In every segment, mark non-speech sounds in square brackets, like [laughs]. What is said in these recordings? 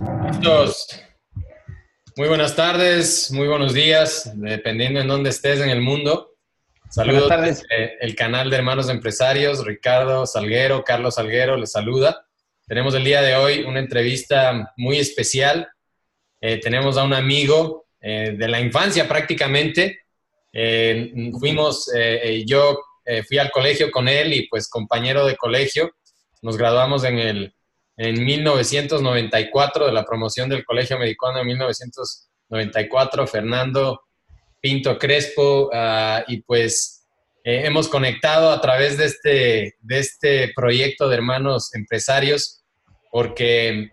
Listos. Muy buenas tardes, muy buenos días, dependiendo en dónde estés en el mundo. Saludos desde el canal de Hermanos Empresarios, Ricardo Salguero, Carlos Salguero les saluda. Tenemos el día de hoy una entrevista muy especial. Eh, tenemos a un amigo eh, de la infancia prácticamente. Eh, fuimos, yo fui al colegio con él y pues compañero de colegio. Nos graduamos en el en 1994 de la promoción del Colegio Americano en 1994, Fernando Pinto Crespo, ah, y pues eh, hemos conectado a través de este, de este proyecto de hermanos empresarios, porque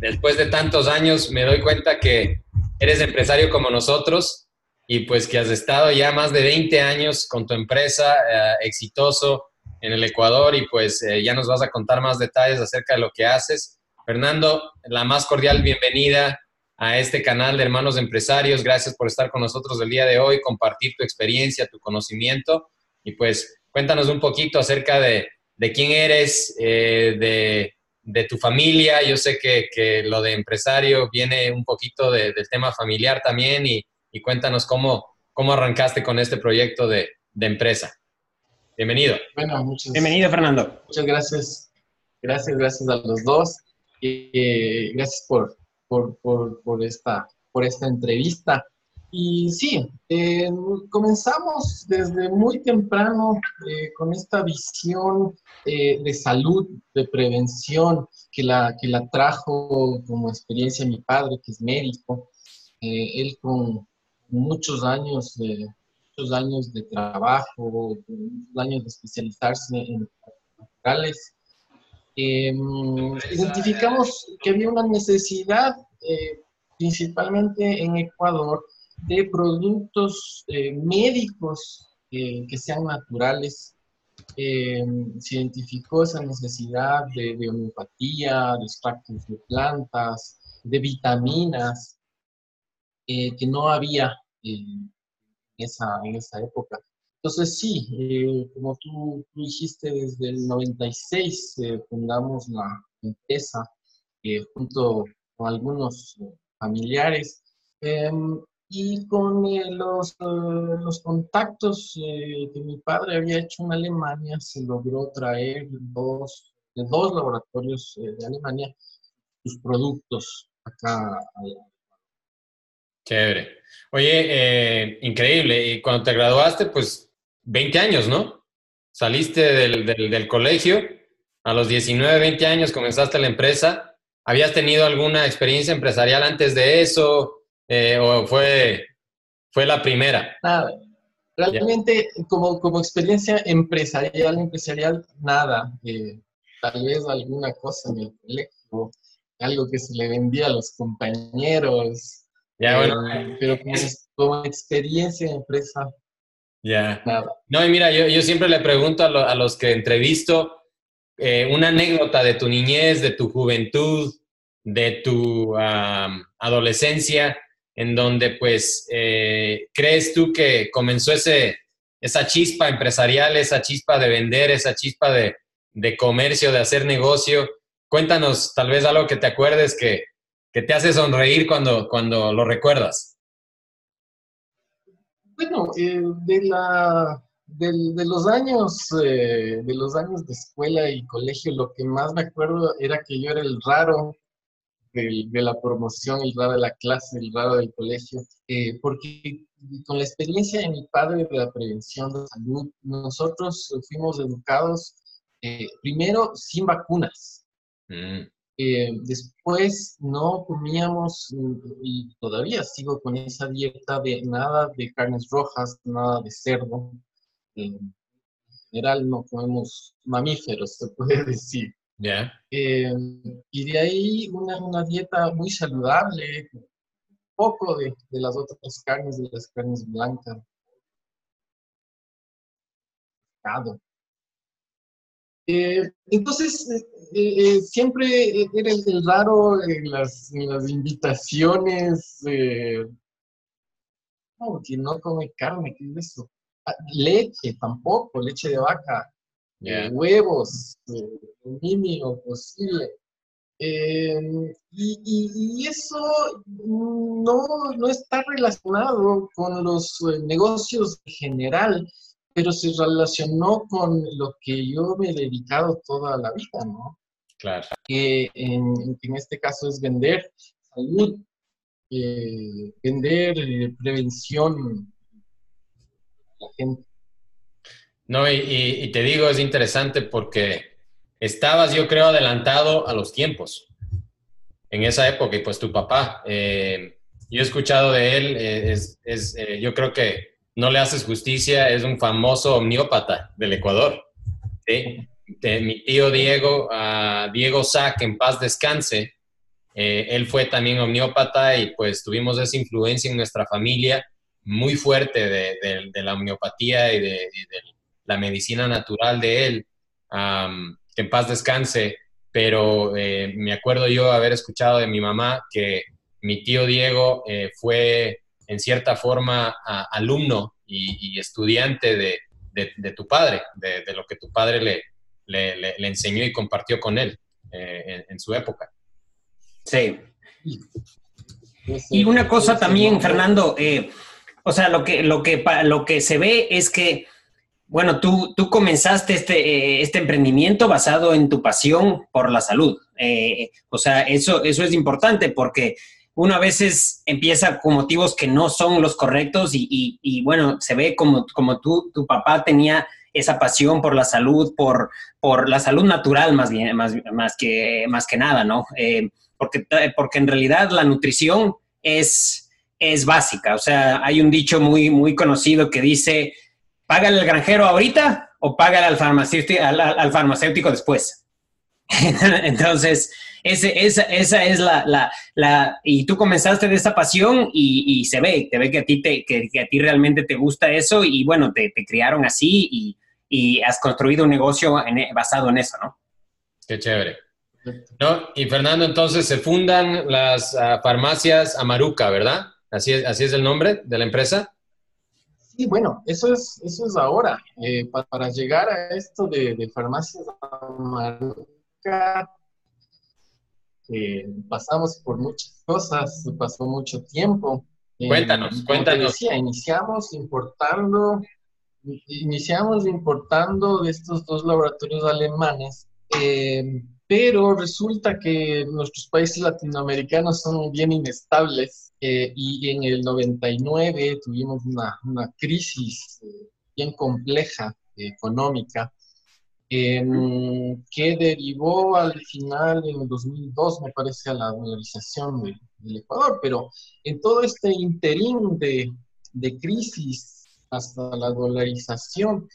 después de tantos años me doy cuenta que eres empresario como nosotros y pues que has estado ya más de 20 años con tu empresa, eh, exitoso, en el Ecuador y pues eh, ya nos vas a contar más detalles acerca de lo que haces. Fernando, la más cordial bienvenida a este canal de Hermanos Empresarios. Gracias por estar con nosotros el día de hoy, compartir tu experiencia, tu conocimiento y pues cuéntanos un poquito acerca de, de quién eres, eh, de, de, tu familia. Yo sé que, que, lo de empresario viene un poquito de, del tema familiar también y, y, cuéntanos cómo, cómo arrancaste con este proyecto de, de empresa. Bienvenido. Bueno, muchas, Bienvenido, Fernando. Muchas gracias. Gracias, gracias a los dos. y gracias por, por, por, por, esta, por esta entrevista. Y sí, eh, comenzamos desde muy temprano eh, con esta visión eh, de salud, de prevención, que la, que la trajo como experiencia mi padre, que es médico. él con muchos años de, años de trabajo, años de especializarse en naturales, em, identificamos que había una necesidad, eh, principalmente en Ecuador, de productos eh, médicos eh, que sean naturales. Em, se identificó esa necesidad de, de homeopatía, de extractos de plantas, de vitaminas, que no había esa, en esa época. Entonces sí, eh, como tú, dijiste, desde el 96 eh, fundamos la empresa eh, junto con algunos familiares em, y con los, los contactos que mi padre había hecho en Alemania se logró traer dos, de dos laboratorios de Alemania sus productos acá a Chévere. Oye, eh, increíble. Y cuando te graduaste, pues 20 años, ¿no? Saliste del, del, colegio, a los 19, 20 años comenzaste la empresa. ¿Habías tenido alguna experiencia empresarial antes de eso? Eh, ¿O fue, fue la primera? Nada. Realmente, como, como experiencia empresarial, empresarial, nada. Eh, tal vez alguna cosa en el colegio, algo que se le vendía a los compañeros, ya, bueno. Eh, pero como, experiencia de empresa. Ya. No, y mira, yo, yo siempre le pregunto a, los que entrevisto eh, una anécdota de tu niñez, de tu juventud, de tu adolescencia, en donde pues eh, crees tú que comenzó ese, esa chispa empresarial, esa chispa de vender, esa chispa de, de comercio, de hacer negocio. Cuéntanos tal vez algo que te acuerdes que, que te hace sonreír cuando, cuando lo recuerdas? Bueno, eh, de, la, de, los años, eh, de los años de escuela y colegio, lo que más me acuerdo era que yo era el raro de, la promoción, el raro de la clase, el raro del colegio, eh, porque con la experiencia de mi padre de la prevención de salud, nosotros fuimos educados primero sin vacunas. Mm. Eh, después no comíamos, y todavía sigo con esa dieta de nada de carnes rojas, nada de cerdo. en general no comemos mamíferos, se puede [laughs] decir. Eh, y de ahí una, una, dieta muy saludable, poco de, de las otras carnes, de las carnes blancas. Eh, entonces, eh, eh, siempre era el, raro en las, invitaciones, no, que no come carne, ¿qué es eso? Ah, leche tampoco, leche de vaca, huevos, el mínimo posible. Eh, y, eso no, no, está relacionado con los negocios en general, pero se relacionó con lo que yo me he dedicado toda la vida, ¿no? Claro. Que en, en este caso es vender salud, eh, vender prevención a la gente. No, y, y te digo, es interesante porque estabas, yo creo, adelantado a los tiempos en esa época y pues tu papá. Eh, yo he escuchado de él, eh, es, eh, yo creo que no le haces justicia, es un famoso omniópata del Ecuador. mi tío Diego, uh, Diego Sack, en paz descanse, él fue también omniópata y pues tuvimos esa influencia en nuestra familia muy fuerte de, la homeopatía y de, la medicina natural de él que en paz descanse, pero eh, me acuerdo yo haber escuchado de mi mamá que mi tío Diego eh, fue en cierta forma alumno y, estudiante de, tu padre, de, lo que tu padre le, le, enseñó y compartió con él eh, en, su época. Sí. Y una cosa también, Fernando, o sea, lo que, lo, que, lo que se ve es que bueno, tú, tú comenzaste este, eh, este emprendimiento basado en tu pasión por la salud. Eh, o sea, eso, eso es importante porque uno a veces empieza con motivos que no son los correctos y, bueno, se ve como, como tú, tu papá tenía esa pasión por la salud, por, por la salud natural más bien, más, más, que, más que nada, ¿no? Eh, porque, porque en realidad la nutrición es, es básica. O sea, hay un dicho muy, muy conocido que dice, ¿Págale al granjero ahorita o págale al farmacéutico, al, farmacéutico después? [laughs] Entonces, ese, esa, esa, es la, la, Y tú comenzaste de esa pasión y, se ve, te ve que a ti, te, que, a ti realmente te gusta eso y bueno, te, criaron así y, has construido un negocio basado en eso, ¿no? Qué chévere. ¿No? Y Fernando, entonces se fundan las ah, farmacias Amaruca, ¿verdad? Así es, así es el nombre de la empresa. Sí, bueno, eso es, eso es ahora. Eh, para, llegar a esto de, de farmacias eh, pasamos por muchas cosas, pasó mucho tiempo. Eh, cuéntanos, cuéntanos. iniciamos importando, iniciamos importando de estos dos laboratorios alemanes. pero resulta que nuestros países latinoamericanos son bien inestables eh, y en el 99 tuvimos una, una crisis eh, bien compleja económica que derivó al final en el 2002, me parece, a la dolarización del Ecuador, pero en todo este interín de, de crisis hasta la dolarización,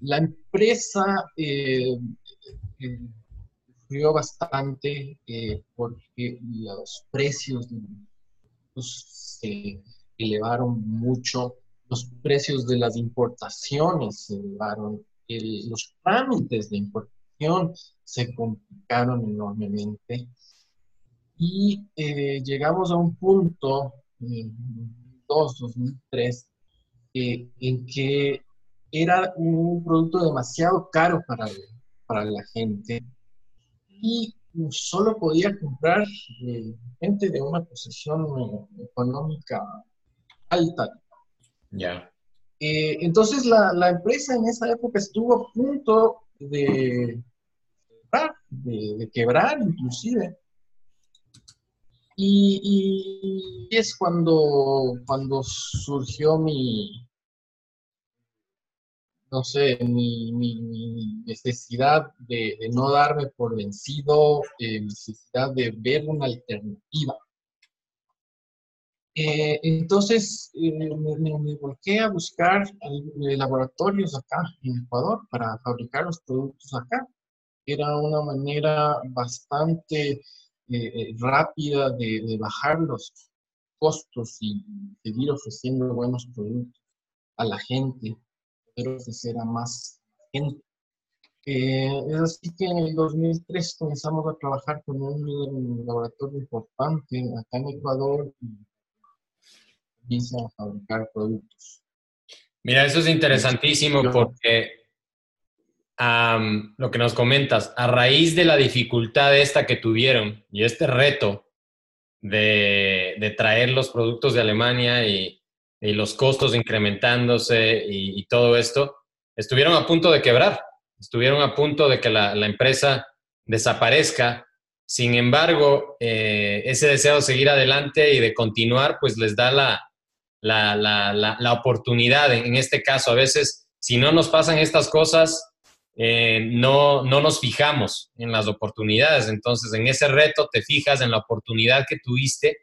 la empresa eh, sufrió bastante porque los precios se elevaron mucho, los precios de las importaciones se elevaron, los trámites de importación se complicaron enormemente y eh, llegamos a un punto, en 2003, eh, en que era un producto demasiado caro para, para la gente y solo podía comprar eh, gente de una posición eh, económica alta. Ya. Eh, entonces la, empresa en esa época estuvo a punto de quebrar, de, quebrar inclusive. Y, y, es cuando, cuando surgió mi, no sé, mi, necesidad de, no darme por vencido, eh, necesidad de ver una alternativa. Eh, entonces eh, me, me, volqué a buscar laboratorios acá en Ecuador para fabricar los productos acá. Era una manera bastante rápida de, de bajar los costos y seguir ofreciendo buenos productos a la gente ofrecer a más gente. Eh, es así que en el 2003 comenzamos a trabajar con un, laboratorio importante acá en Ecuador comienza a fabricar productos. Mira, eso es interesantísimo porque lo que nos comentas, a raíz de la dificultad esta que tuvieron y este reto de, traer los productos de Alemania y, los costos incrementándose y, todo esto, estuvieron a punto de quebrar, estuvieron a punto de que la, empresa desaparezca. Sin embargo, eh, ese deseo de seguir adelante y de continuar, pues les da la, la, oportunidad. En, este caso, a veces, si no nos pasan estas cosas, eh, no, no nos fijamos en las oportunidades. Entonces, en ese reto te fijas en la oportunidad que tuviste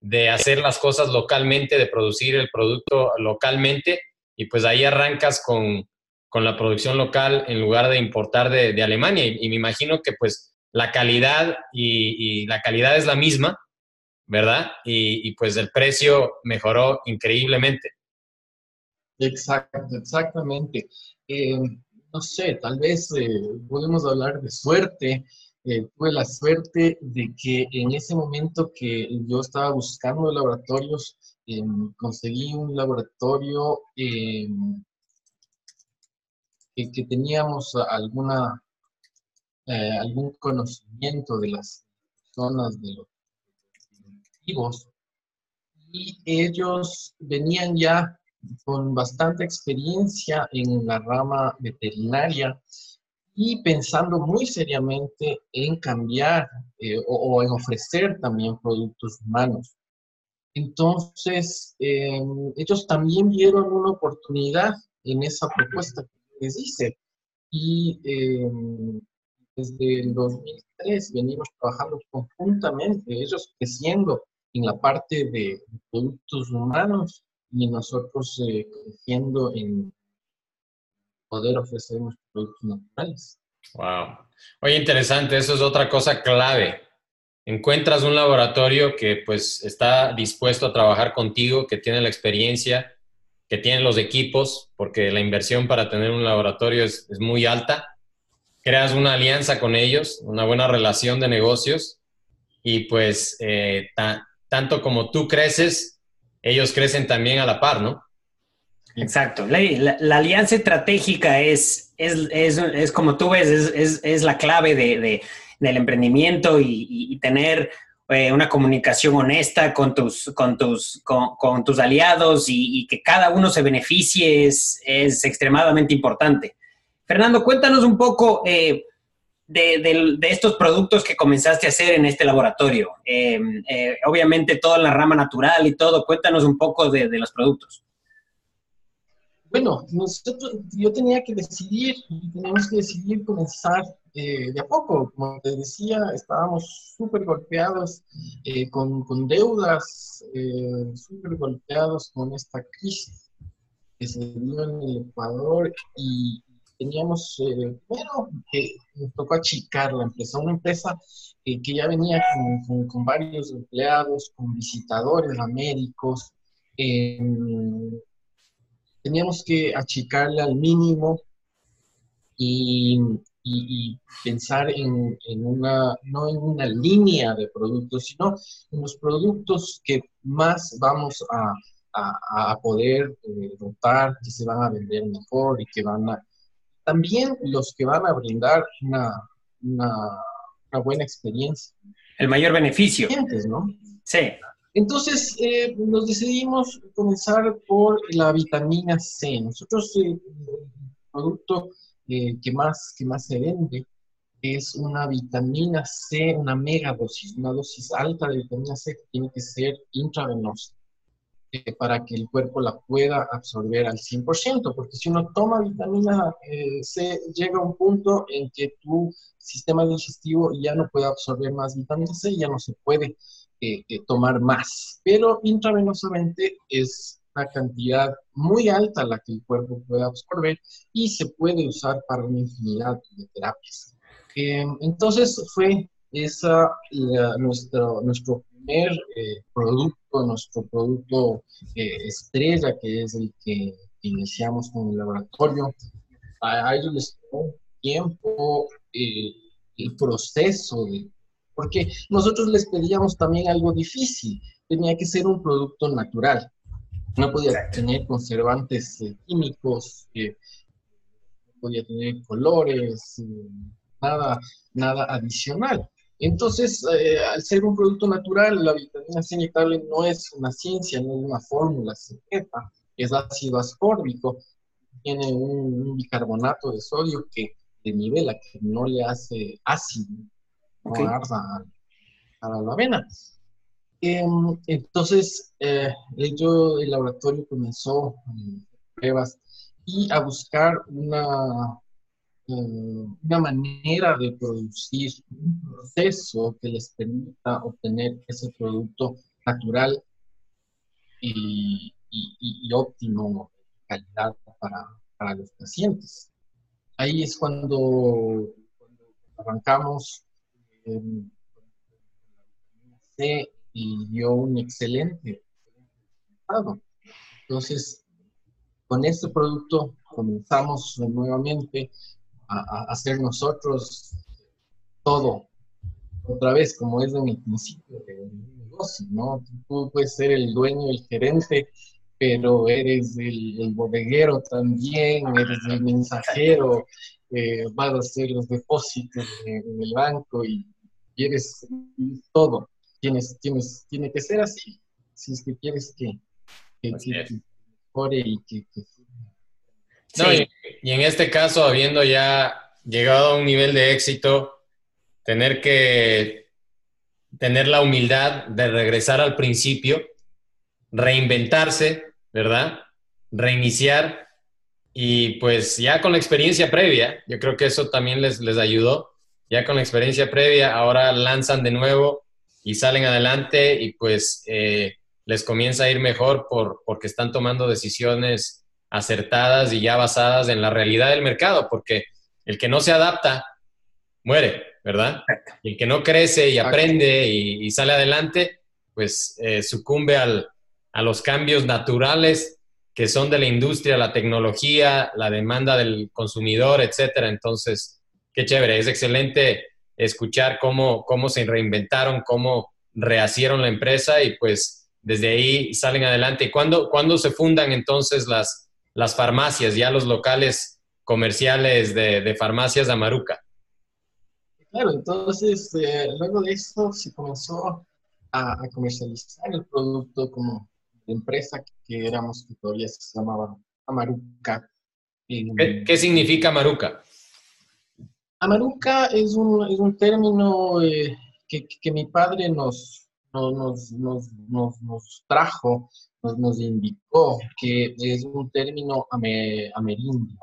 de hacer las cosas localmente, de producir el producto localmente, y pues ahí arrancas con, la producción local en lugar de importar de, Alemania. Y, me imagino que pues la calidad y, la calidad es la misma, ¿verdad? Y, pues el precio mejoró increíblemente. Exacto, exactamente. Eh, no sé, tal vez eh, podemos hablar de suerte. Eh, tuve la suerte de que en ese momento que yo estaba buscando laboratorios, em, conseguí un laboratorio em, que, teníamos alguna, eh, algún conocimiento de las zonas de los y ellos venían ya con bastante experiencia en la rama veterinaria y pensando muy seriamente en cambiar eh, o, en ofrecer también productos humanos. Entonces, em, ellos también vieron una oportunidad en esa propuesta que les hice. Y em, desde el 2003 venimos trabajando conjuntamente, ellos creciendo en la parte de productos humanos y nosotros eh, creciendo en poder ofrecer nuestros productos naturales. Wow. Oye, interesante, eso es otra cosa clave. Encuentras un laboratorio que pues está dispuesto a trabajar contigo, que tiene la experiencia, que tiene los equipos, porque la inversión para tener un laboratorio es, muy alta. Creas una alianza con ellos, una buena relación de negocios y pues eh, tanto como tú creces, ellos crecen también a la par, ¿no? Exacto. La, alianza estratégica es, es, como tú ves, es, la clave de, del emprendimiento y, tener eh, una comunicación honesta con tus, con tus, con, tus aliados y, que cada uno se beneficie es, extremadamente importante. Fernando, cuéntanos un poco eh, de, estos productos que comenzaste a hacer en este laboratorio? Eh, eh, obviamente todo en la rama natural y todo. Cuéntanos un poco de, los productos. Bueno, nosotros, yo tenía que decidir, teníamos que decidir comenzar eh, de a poco. Como te decía, estábamos súper golpeados con, con, deudas, súper golpeados con esta crisis que se dio en el Ecuador y, teníamos, eh, bueno, nos tocó achicar la empresa, una empresa que ya venía con, varios empleados, con visitadores a médicos. Em, teníamos que achicarle al mínimo y, pensar en, una, no en una línea de productos, sino en los productos que más vamos a, poder eh, dotar, que se van a vender mejor y que van a, también los que van a brindar una, buena experiencia. El mayor beneficio. ¿no? Sí. Entonces, eh, nos decidimos comenzar por la vitamina C. Nosotros, eh, el producto eh, que, más, que más se vende es una vitamina C, una mega dosis, una dosis alta de vitamina C que tiene que ser intravenosa. Eh, para que el cuerpo la pueda absorber al 100%, porque si uno toma vitamina eh, C, llega a un punto en que tu sistema digestivo ya no puede absorber más vitamina C, ya no se puede eh, tomar más, pero intravenosamente es una cantidad muy alta la que el cuerpo puede absorber y se puede usar para una infinidad de terapias. entonces fue esa nuestro, nuestro primer producto nuestro producto eh, estrella, que es el que iniciamos con el laboratorio. A, ellos les tomó tiempo eh, el proceso, porque nosotros les pedíamos también algo difícil, tenía que ser un producto natural, no podía tener conservantes eh, químicos, podía tener colores, nada, nada adicional. Entonces, eh, al ser un producto natural, la vitamina C inyectable no es una ciencia, no es una fórmula secreta, es ácido ascórbico, tiene un, bicarbonato de sodio que de nivela, que no le hace ácido, no arda a, la avena. Em, entonces, eh, ello, el laboratorio comenzó pruebas y a buscar una una manera de producir un proceso que les permita obtener ese producto natural y, óptimo calidad para, los pacientes. Ahí es cuando, arrancamos C y dio un excelente resultado. Entonces, con este producto comenzamos nuevamente a, hacer nosotros todo, otra vez, como es de mi principio de negocio, ¿no? Tú puedes ser el dueño, el gerente, pero eres el, bodeguero también, eres el mensajero, eh, vas a hacer los depósitos en, el banco y, eres todo. Tienes, tienes, tiene que ser así, si es que quieres que, que, mejore y que, que y, en este caso, habiendo ya llegado a un nivel de éxito, tener que tener la humildad de regresar al principio, reinventarse, ¿verdad? Reiniciar y pues ya con la experiencia previa, yo creo que eso también les, les ayudó, ya con la experiencia previa, ahora lanzan de nuevo y salen adelante y pues eh, les comienza a ir mejor por, porque están tomando decisiones acertadas y ya basadas en la realidad del mercado, porque el que no se adapta muere, ¿verdad? Y el que no crece y aprende y, sale adelante, pues eh, sucumbe a los cambios naturales que son de la industria, la tecnología, la demanda del consumidor, etcétera. Entonces, qué chévere, es excelente escuchar cómo, cómo se reinventaron, cómo rehacieron la empresa y pues desde ahí salen adelante. ¿Y cuándo, ¿cuándo se fundan entonces las, las farmacias, ya los locales comerciales de, farmacias de Amaruca. Claro, entonces eh, luego de esto se comenzó a, comercializar el producto como empresa que, éramos, que todavía se llamaba Amaruca. ¿Qué, significa Amaruca? Amaruca es un, es un término eh, que, que, mi padre nos, nos, trajo nos, indicó que es un término amerindio,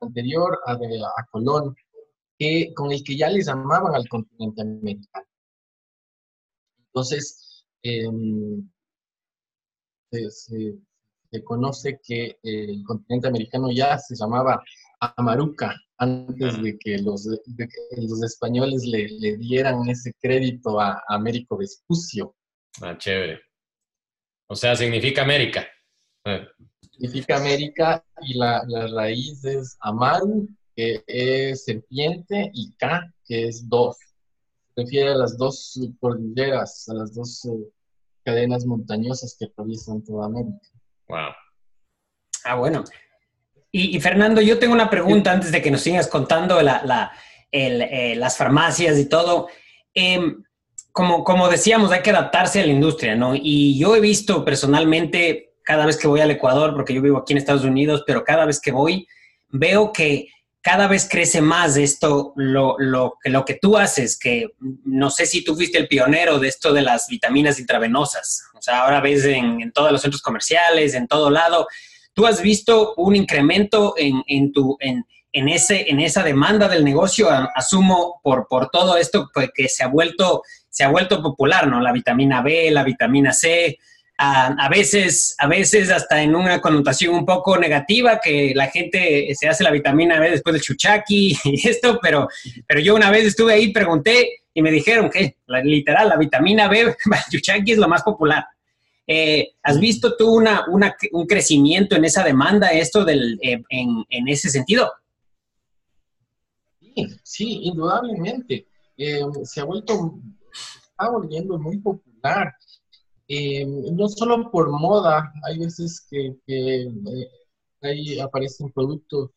anterior a, Colón, que, con el que ya les llamaban al continente americano. Entonces, em, se, conoce que el continente americano ya se llamaba Amaruca antes de que los, los españoles le, le, dieran ese crédito a Américo Vespucio. Ah, chévere. O sea, significa América. Eh. Significa América y la, raíz es Amaru, que es serpiente, y K, que es dos. Se refiere a las dos cordilleras, a las dos eh, cadenas montañosas que atraviesan toda América. Wow. Ah, bueno. Y, Fernando, yo tengo una pregunta antes de que nos sigas contando la, eh, las farmacias y todo. Eh, como, como decíamos, hay que adaptarse a la industria, ¿no? Y yo he visto personalmente, cada vez que voy al Ecuador, porque yo vivo aquí en Estados Unidos, pero cada vez que voy, veo que cada vez crece más esto, lo, lo, lo que tú haces, que no sé si tú fuiste el pionero de esto de las vitaminas intravenosas. O sea, ahora ves en, en todos los centros comerciales, en todo lado. ¿Tú has visto un incremento en, en tu... En, en, ese, en esa demanda del negocio, asumo por, por todo esto pues, que se ha vuelto se ha vuelto popular, ¿no? La vitamina B, la vitamina C, a, veces, a veces hasta en una connotación un poco negativa, que la gente se hace la vitamina B después del chuchaki [laughs] y esto, pero, pero yo una vez estuve ahí, pregunté y me dijeron que literal la vitamina B, [laughs] chuchaki es lo más popular. Eh, ¿Has visto tú una, un crecimiento en esa demanda, esto eh, en, ese sentido? Sí, sí, indudablemente. Eh, se ha vuelto está volviendo muy popular. No solo por moda, hay veces que, ahí aparecen productos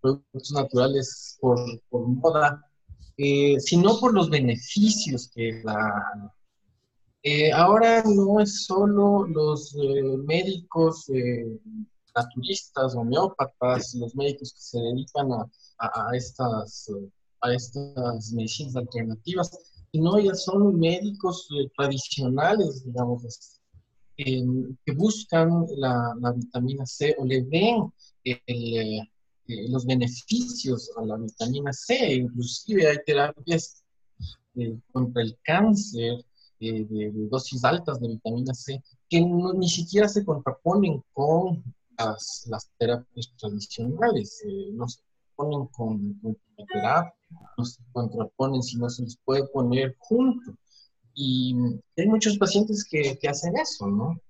productos naturales por, moda, eh, sino por los beneficios que la... Eh, ahora no es solo los eh, médicos naturistas, homeópatas, los médicos que se dedican a, estas, a estas medicinas alternativas, sino ya son médicos tradicionales, digamos, que buscan la, vitamina C o le ven el, eh, los beneficios a la vitamina C, inclusive hay terapias eh, contra el cáncer eh, dosis altas de vitamina C que ni siquiera se contraponen con las, terapias tradicionales, no se contraponen con, con terapia, no se contraponen si no se les puede poner junto. Y hay muchos pacientes que, que hacen eso, ¿no?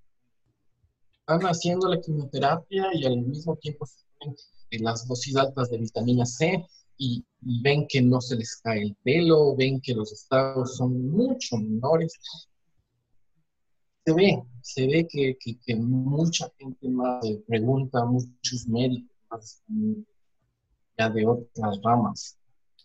Están haciendo la quimioterapia y al mismo tiempo se las dosis altas de vitamina C y, ven que no se les cae el pelo, ven que los estados son mucho menores. Se ve, se ve que, que, mucha gente más pregunta, muchos médicos ya de otras ramas.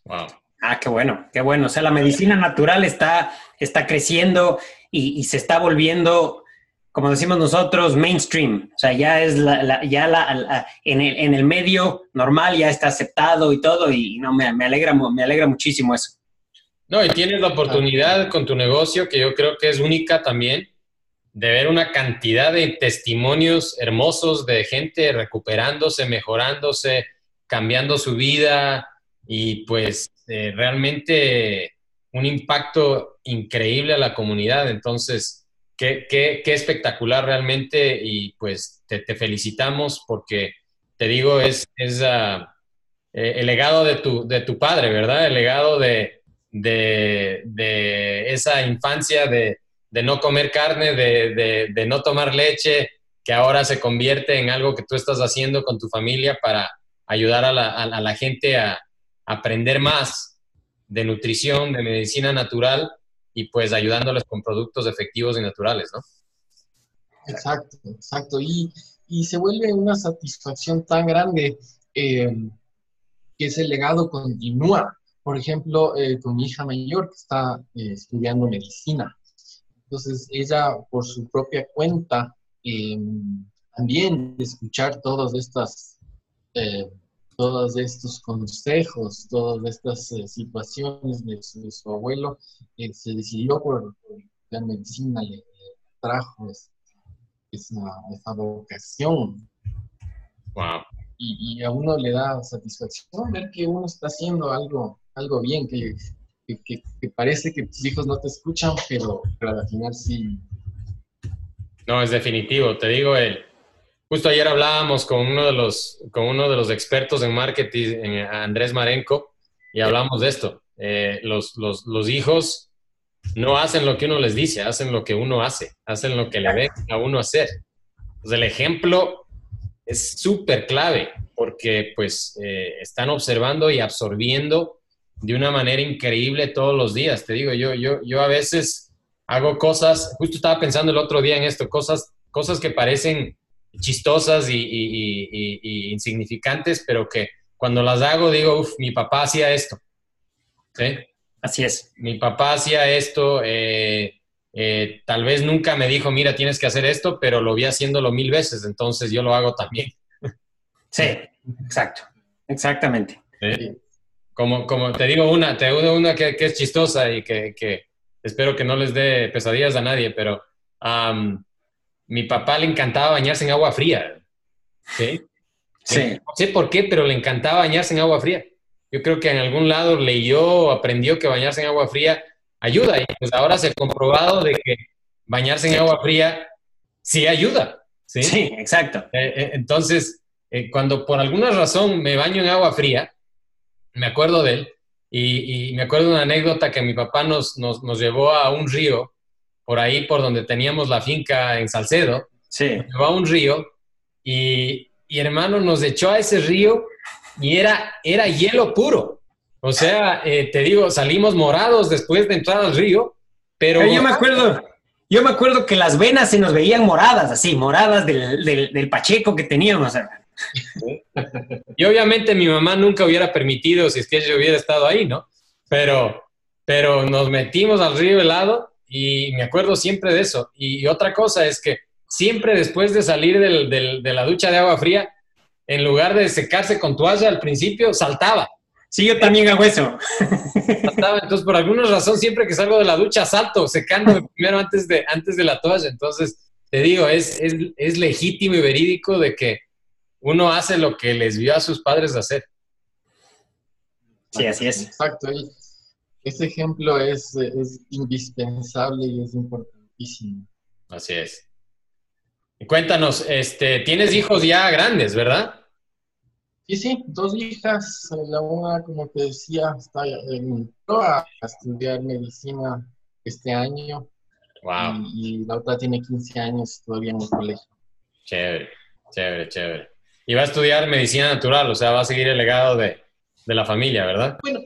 Wow. Ah, qué bueno, qué bueno. O sea, la medicina natural está, está creciendo y, y se está volviendo como decimos nosotros, mainstream. O sea, ya es la, ya la, en, el, en, el, medio normal ya está aceptado y todo, y no, me, me, alegra, me alegra muchísimo eso. No, y tienes la oportunidad con tu negocio, que yo creo que es única también, de ver una cantidad de testimonios hermosos de gente recuperándose, mejorándose, cambiando su vida y pues eh, realmente un impacto increíble a la comunidad. Entonces, Qué, espectacular realmente y pues te, felicitamos porque te digo, es, es ah, eh, el legado de tu, de tu padre, ¿verdad? El legado de, de, esa infancia de, no comer carne, de, no tomar leche, que ahora se convierte en algo que tú estás haciendo con tu familia para ayudar a la gente a aprender más de nutrición, de medicina natural y pues ayudándoles con productos efectivos y naturales, ¿no? Exacto, exacto. Y, y se vuelve una satisfacción tan grande eh, que ese legado continúa. Por ejemplo, eh, con mi hija mayor que está eh, estudiando medicina. Entonces, ella por su propia cuenta, también escuchar todas estas todos estos consejos, todas estas eh, situaciones de su, abuelo, eh, se decidió por, la medicina, le, trajo esa, vocación. Wow. Y, a uno le da satisfacción ver que uno está haciendo algo, algo bien, que, que, parece que tus hijos no te escuchan, pero, pero al final sí. No, es definitivo. Te digo, el, Justo ayer hablábamos con uno de los, con uno de los expertos en marketing, Andrés Marenco, y hablamos de esto. Eh, los, hijos no hacen lo que uno les dice, hacen lo que uno hace, hacen lo que le ven a uno hacer. Pues el ejemplo es súper clave porque pues eh, están observando y absorbiendo de una manera increíble todos los días. Te digo, yo, yo, yo a veces hago cosas, justo estaba pensando el otro día en esto, cosas, cosas que parecen chistosas y, insignificantes, pero que cuando las hago digo, uff, mi papá hacía esto. ¿Sí? Así es. Mi papá hacía esto, eh, eh, tal vez nunca me dijo, mira, tienes que hacer esto, pero lo vi haciéndolo mil veces, entonces yo lo hago también. Sí, exacto, exactamente. Como, como te digo una, te digo una que, es chistosa y que, espero que no les dé pesadillas a nadie, pero mi papá le encantaba bañarse en agua fría. ¿sí? Sí. No sé por qué, pero le encantaba bañarse en agua fría. Yo creo que en algún lado leyó o aprendió que bañarse en agua fría ayuda. Y pues ahora se ha comprobado de que bañarse en agua fría sí ayuda. Sí, sí exacto. Eh, eh, entonces, eh, cuando por alguna razón me baño en agua fría, me acuerdo de él y, me acuerdo de una anécdota que mi papá nos, nos, nos llevó a un río por ahí por donde teníamos la finca en Salcedo. Sí. Va un río y, hermano nos echó a ese río y era, era hielo puro. O sea, eh, te digo, salimos morados después de entrar al río, pero... yo me acuerdo, yo me acuerdo que las venas se nos veían moradas, así, moradas del, del, pacheco que teníamos. Y obviamente mi mamá nunca hubiera permitido si es que ella hubiera estado ahí, ¿no? Pero, pero nos metimos al río helado y me acuerdo siempre de eso. Y, otra cosa es que siempre después de salir de la ducha de agua fría, en lugar de secarse con toalla al principio, saltaba. Sí, yo también hago eso. Entonces, por alguna razón, siempre que salgo de la ducha, salto, secando primero antes de, antes de la toalla. Entonces, te digo, es, es, legítimo y verídico de que uno hace lo que les vio a sus padres hacer. Sí, así es. Exacto. Ese ejemplo es, es indispensable y es importantísimo. Así es. Y cuéntanos, este, tienes hijos ya grandes, ¿verdad? Sí, sí, dos hijas. La una, como te decía, está en a estudiar medicina este año. Wow. Y, la otra tiene 15 años todavía en el colegio. Chévere, chévere, chévere. Y va a estudiar medicina natural, o sea, va a seguir el legado de, la familia, ¿verdad? Bueno,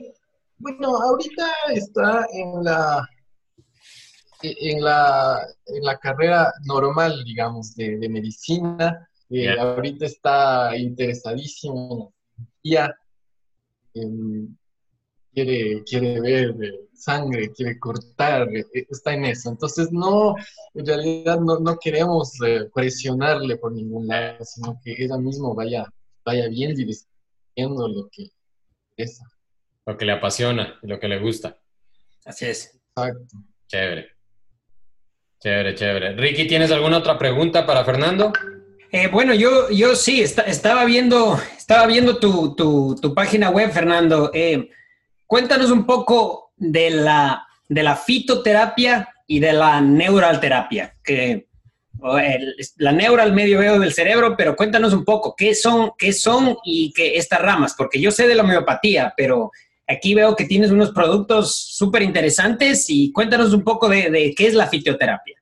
bueno, ahorita está en la en la, en la carrera normal, digamos, de, de medicina ahorita está interesadísimo ya quiere, quiere ver sangre, quiere cortar, e, está en eso. Entonces, no, en realidad no, queremos eh, presionarle por ningún lado, sino que ella misma vaya, vaya bien dirigiendo lo que es. Lo que le apasiona y lo que le gusta. Así es. Exacto. Chévere. Chévere, chévere. Ricky, ¿tienes alguna otra pregunta para Fernando? Eh, bueno, yo, yo sí, estaba viendo, estaba viendo tu, página web, Fernando. Eh, cuéntanos un poco de la, de la fitoterapia y de la neuralterapia, que la neural medio veo del cerebro, pero cuéntanos un poco qué son, qué son y qué estas ramas, porque yo sé de la homeopatía, pero aquí veo que tienes unos productos súper interesantes y cuéntanos un poco de, qué es la fitoterapia.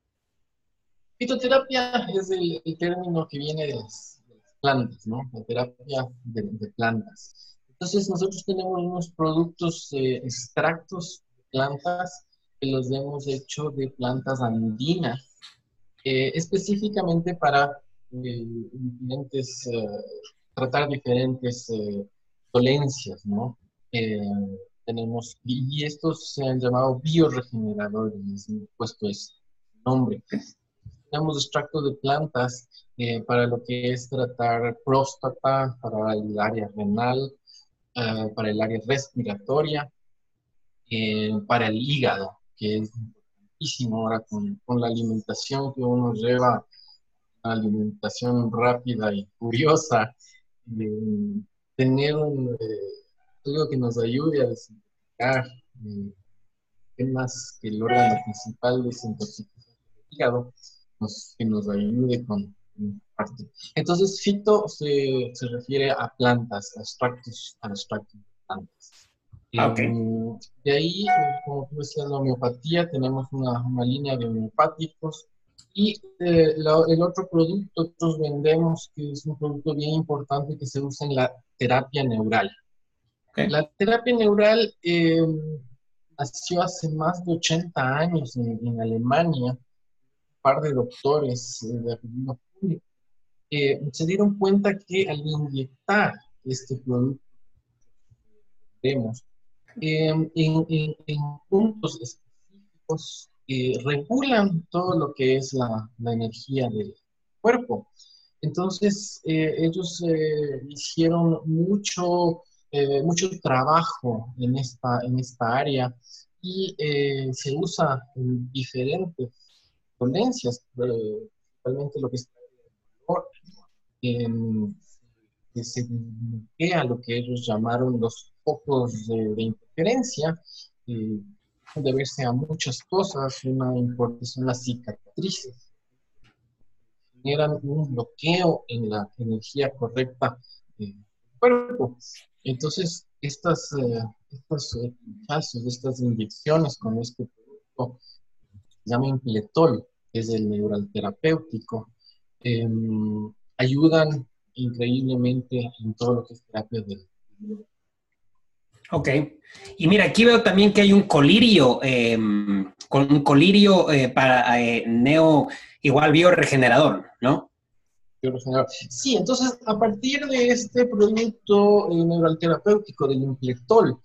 Fitoterapia es el, término que viene de las, plantas, ¿no? La terapia de, plantas. Entonces nosotros tenemos unos productos eh, extractos de plantas que los hemos hecho de plantas andinas, eh, específicamente para eh, diferentes, tratar diferentes dolencias, ¿no? Tenemos, y estos se han llamado bioregeneradores, puesto ese nombre. Tenemos extractos de plantas eh, para lo que es tratar próstata, para el área renal, eh, para el área respiratoria, eh, para el hígado, que es importantísimo ahora con, con, la alimentación que uno lleva, alimentación rápida y curiosa, tener un, algo que nos ayude a desintoxicar, más que el órgano principal de desintoxicación del hígado, que nos ayude con parte. Entonces, fito se, se, refiere a plantas, a extractos, a extractos de plantas. Ah, okay. de ahí, como tú decías, la homeopatía, tenemos una, una línea de homeopáticos y eh, el otro producto que nosotros vendemos, que es un producto bien importante que se usa en la terapia neural. La terapia neural eh, nació hace más de 80 años en, en Alemania par de doctores eh, de apellido público se dieron cuenta que al inyectar este producto vemos em, en, puntos específicos eh, regulan todo lo que es la, energía del cuerpo. Entonces, eh, ellos hicieron mucho, mucho trabajo en esta, en esta área y se usa en diferentes dolencias, principalmente lo que en que se bloquea lo que ellos llamaron los focos de, interferencia, eh, deberse a muchas cosas, una importación las cicatrices, generan un bloqueo en la energía correcta del cuerpo. Entonces, estas, eh, estos eh, estas inyecciones con este producto se llama impletol, que es el neural terapéutico, em, ayudan increíblemente en todo lo que es terapia del Ok. Y mira, aquí veo también que hay un colirio, em, con un colirio eh, para eh, neo, igual bioregenerador, ¿no? Sí, entonces a partir de este producto eh, neuroterapéutico del Implectol,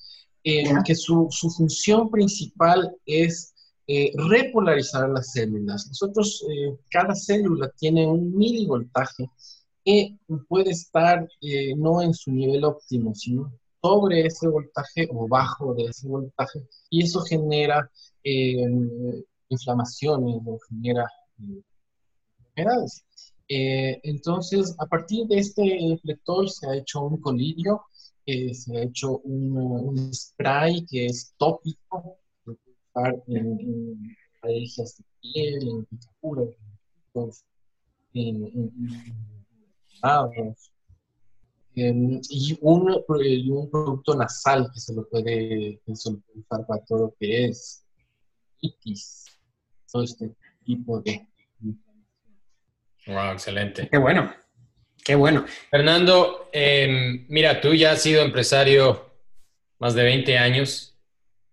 eh, que su, su, función principal es eh, repolarizar las células. Nosotros, eh, cada célula tiene un milivoltaje que puede estar no en su nivel óptimo, sino sobre ese voltaje o bajo de ese voltaje, y eso genera inflamaciones o genera enfermedades. Eh, entonces, a partir de este flector se ha hecho un colirio, eh, se ha hecho un, spray que es tópico, en, alergias de piel, en picaduras, en, en, y, un, un producto nasal que se lo puede, se usar para todo lo que es itis, todo este tipo de Wow, excelente. Qué bueno, qué bueno. Fernando, em, mira, tú ya has sido empresario más de 20 años,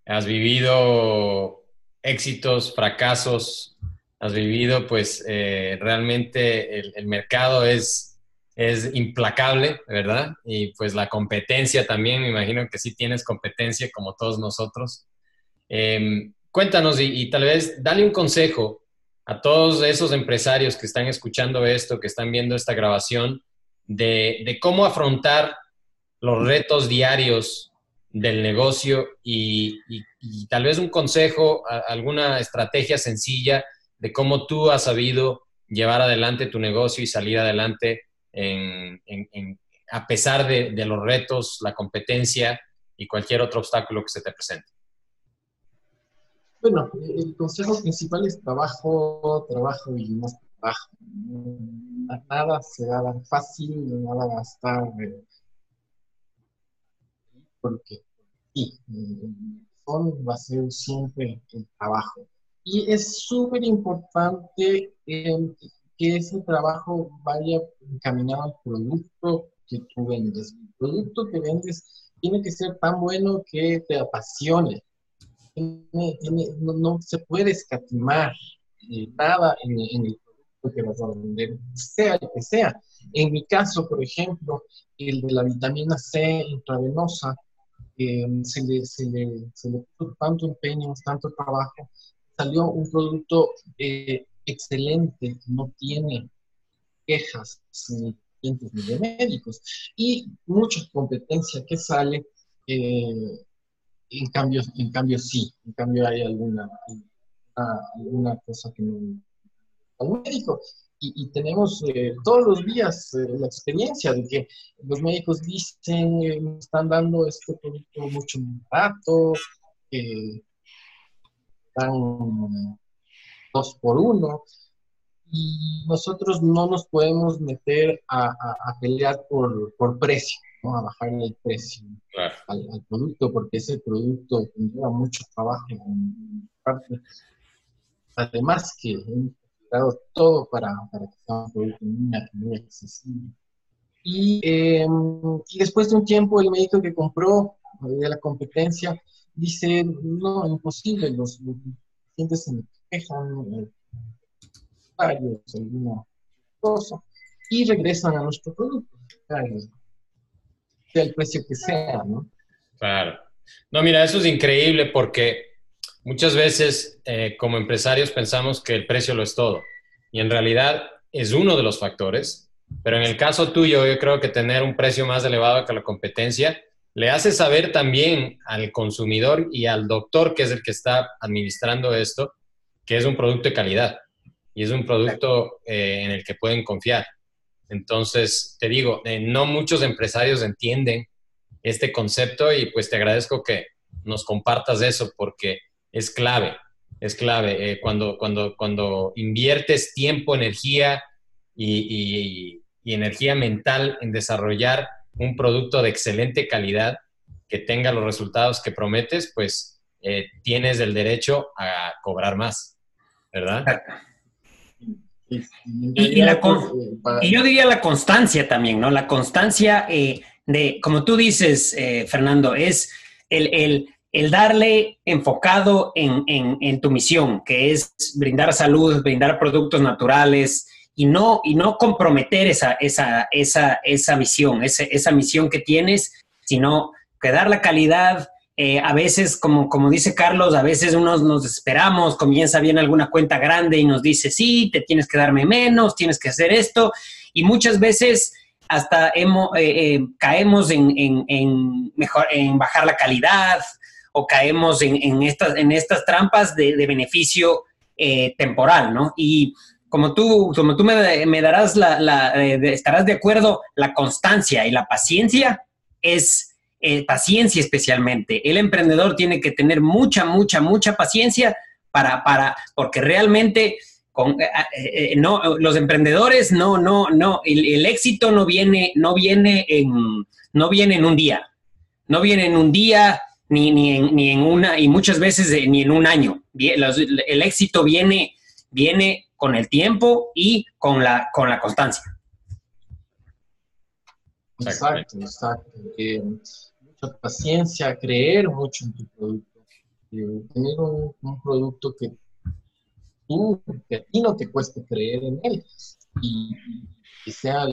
has vivido éxitos, fracasos, has vivido, pues eh, realmente el, mercado es, es implacable, ¿verdad? Y pues la competencia también, me imagino que sí tienes competencia como todos nosotros. Em, cuéntanos y, y, tal vez dale un consejo a todos esos empresarios que están escuchando esto, que están viendo esta grabación, de, cómo afrontar los retos diarios del negocio y, tal vez un consejo, alguna estrategia sencilla de cómo tú has sabido llevar adelante tu negocio y salir adelante a pesar de, de los retos, la competencia y cualquier otro obstáculo que se te presente. Bueno, el consejo principal es trabajo, trabajo y más trabajo. Nada se a dar fácil, nada va a estar eh, porque sí, va a ser siempre el trabajo. Y es súper importante que ese trabajo vaya encaminado al producto que tú vendes. El producto que vendes tiene que ser tan bueno que te apasione no, se puede escatimar eh, nada en, el producto que vas a vender, sea el que sea. En mi caso, por ejemplo, el de la vitamina C intravenosa, eh, se, le, se, le, se, le, puso tanto empeño, tanto trabajo, salió un producto eh, excelente, no tiene quejas ni ni de médicos y mucha competencia que sale eh, en cambio, en cambio sí, en cambio hay alguna, alguna cosa que no al médico. Y, tenemos eh, todos los días eh, la experiencia de que los médicos dicen, eh, están dando este producto mucho más barato, que dan dos por uno, y nosotros no nos podemos meter a, a, pelear por, por precio a bajar el precio al, producto, porque ese producto lleva mucho trabajo en parte. Además que hemos dado todo para, para, que sea un producto muy, accesible. Y, em, y, después de un tiempo el médico que compró de la competencia dice, no, imposible, los, pacientes se me quejan, eh, alguna cosa, y regresan a nuestro producto el precio que sea, ¿no? Claro. No, mira, eso es increíble porque muchas veces eh, como empresarios pensamos que el precio lo es todo y en realidad es uno de los factores, pero en el caso tuyo yo creo que tener un precio más elevado que la competencia le hace saber también al consumidor y al doctor que es el que está administrando esto que es un producto de calidad y es un producto eh, en el que pueden confiar. Entonces, te digo, eh, no muchos empresarios entienden este concepto y pues te agradezco que nos compartas eso porque es clave, es clave. Eh, cuando, cuando, cuando inviertes tiempo, energía y, energía mental en desarrollar un producto de excelente calidad que tenga los resultados que prometes, pues eh, tienes el derecho a cobrar más, ¿verdad? Y, yo diría la constancia también, ¿no? La constancia eh, de, como tú dices, eh, Fernando, es el, darle enfocado en, tu misión, que es brindar salud, brindar productos naturales y no, y no comprometer esa, esa, esa, esa misión, esa misión que tienes, sino que dar la calidad. Eh, a veces, como, como dice Carlos, a veces unos nos desesperamos, comienza bien alguna cuenta grande y nos dice, sí, te tienes que darme menos, tienes que hacer esto, y muchas veces hasta hemos, eh, eh, caemos en, en, mejor, en bajar la calidad o caemos en, estas, en estas trampas de, beneficio temporal, ¿no? Y como tú, como tú me, darás la, estarás de acuerdo, la constancia y la paciencia es eh, paciencia especialmente. El emprendedor tiene que tener mucha, mucha, mucha paciencia para, para, porque realmente con, eh, eh, no, los emprendedores no, no, no, el, éxito no viene, no viene en, no viene en un día, no viene en un día, ni, ni, en, ni en una, y muchas veces ni en un año. El éxito viene, viene con el tiempo y con la, con la constancia. Exacto, exacto. Mucha paciencia, creer mucho en tu producto, tener un, producto que tú, que a ti no te cueste creer en él y, que sea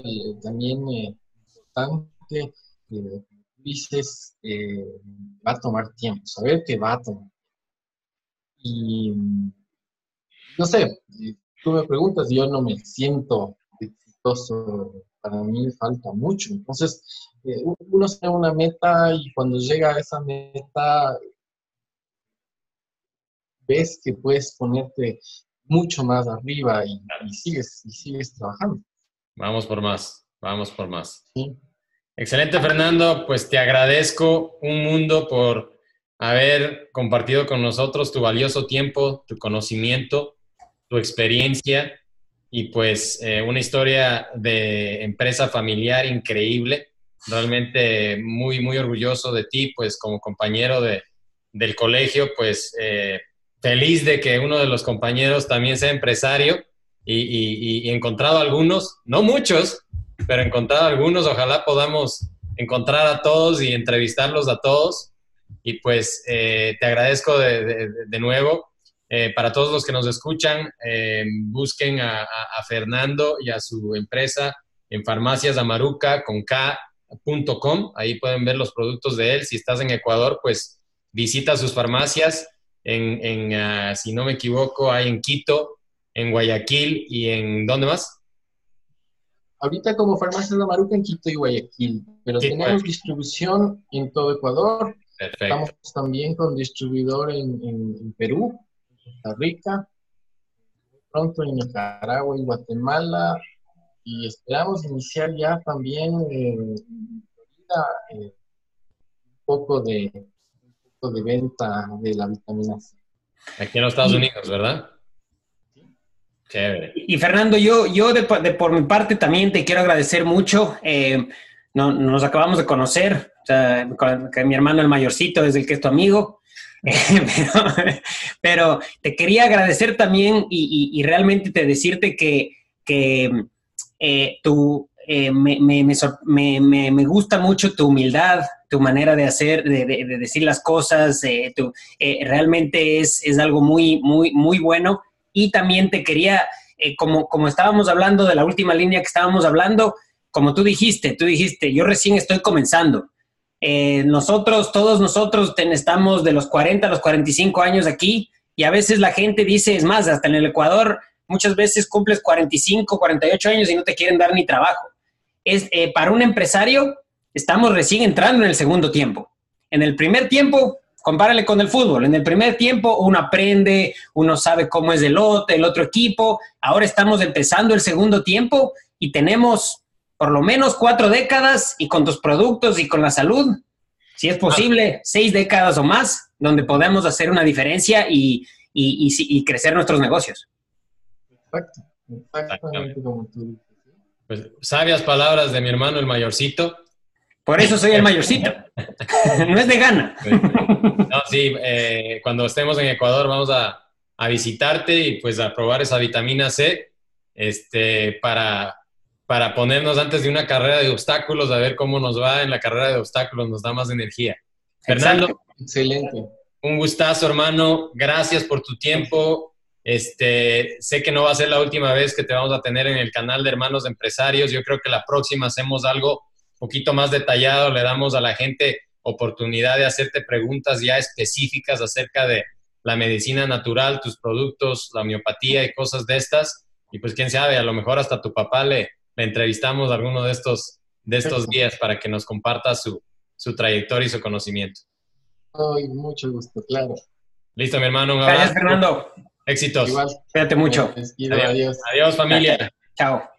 también eh, importante, eh, dices, eh, va a tomar tiempo, saber que va a tomar Y no sé, tú me preguntas, yo no me siento exitoso, para mí falta mucho. Entonces, eh, uno tiene una meta y cuando llega a esa meta, ves que puedes ponerte mucho más arriba y, sigues, y sigues trabajando. Vamos por más, vamos por más. Excelente, Fernando. Pues te agradezco un mundo por haber compartido con nosotros tu valioso tiempo, tu conocimiento tu experiencia y pues eh, una historia de empresa familiar increíble. Realmente muy, muy orgulloso de ti, pues como compañero de, del colegio, pues eh, feliz de que uno de los compañeros también sea empresario y, encontrado algunos, no muchos, pero encontrado algunos, ojalá podamos encontrar a todos y entrevistarlos a todos. Y pues eh, te agradezco de, de nuevo eh, para todos los que nos escuchan, eh, busquen a, Fernando y a su empresa en farmacias Amaruca con Ahí pueden ver los productos de él. Si estás en Ecuador, pues visita sus farmacias. En, ah, si no me equivoco, hay en Quito, en Guayaquil y en ¿dónde más? Ahorita como farmacias Amaruca en Quito y Guayaquil, pero tenemos distribución en todo Ecuador. Estamos también con distribuidor en Perú, Costa Rica, pronto en Nicaragua y Guatemala, y esperamos iniciar ya también en Florida eh, un, poco de, un poco de venta de la vitamina C. Aquí en los Estados Unidos, ¿verdad? Chévere. Y Fernando, yo, yo de, por mi parte también te quiero agradecer mucho. Eh, no, nos acabamos de conocer, o sea, que mi hermano el mayorcito es el que es tu amigo. [laughs] pero, te quería agradecer también y, realmente te decirte que, que eh, eh, me, gusta mucho tu humildad, tu manera de hacer, de, decir las cosas, eh, realmente es, es, algo muy, muy, muy bueno. Y también te quería, como, como estábamos hablando de la última línea que estábamos hablando, como tú dijiste, tú dijiste, yo recién estoy comenzando. Eh, nosotros, todos nosotros estamos de los 40 a los 45 años aquí y a veces la gente dice, es más, hasta en el Ecuador muchas veces cumples 45, 48 años y no te quieren dar ni trabajo. Es, eh, para un empresario, estamos recién entrando en el segundo tiempo. En el primer tiempo, compárale con el fútbol. En el primer tiempo uno aprende, uno sabe cómo es el otro, el otro equipo. Ahora estamos empezando el segundo tiempo y tenemos por lo menos cuatro décadas y con tus productos y con la salud, si es posible, seis décadas o más, donde podemos hacer una diferencia y, crecer nuestros negocios. Exacto, exactamente como tú Pues sabias palabras de mi hermano el mayorcito. Por eso soy el mayorcito. [laughs] no es de gana. no, sí, eh, cuando estemos en Ecuador vamos a, a visitarte y pues a probar esa vitamina C este, para para ponernos antes de una carrera de obstáculos, a ver cómo nos va en la carrera de obstáculos, nos da más energía. Fernando. Excelente. Un gustazo, hermano. Gracias por tu tiempo. Este, sé que no va a ser la última vez que te vamos a tener en el canal de Hermanos Empresarios. Yo creo que la próxima hacemos algo un poquito más detallado, le damos a la gente oportunidad de hacerte preguntas ya específicas acerca de la medicina natural, tus productos, la homeopatía y cosas de estas. Y pues quién sabe, a lo mejor hasta tu papá le, le entrevistamos alguno de estos, de estos días para que nos comparta su, su trayectoria y su conocimiento. Ay, mucho gusto, claro. Listo, mi hermano. Gracias, Fernando. Éxitos. Igual. Cuídate mucho. Adiós. Adiós, familia. Chao.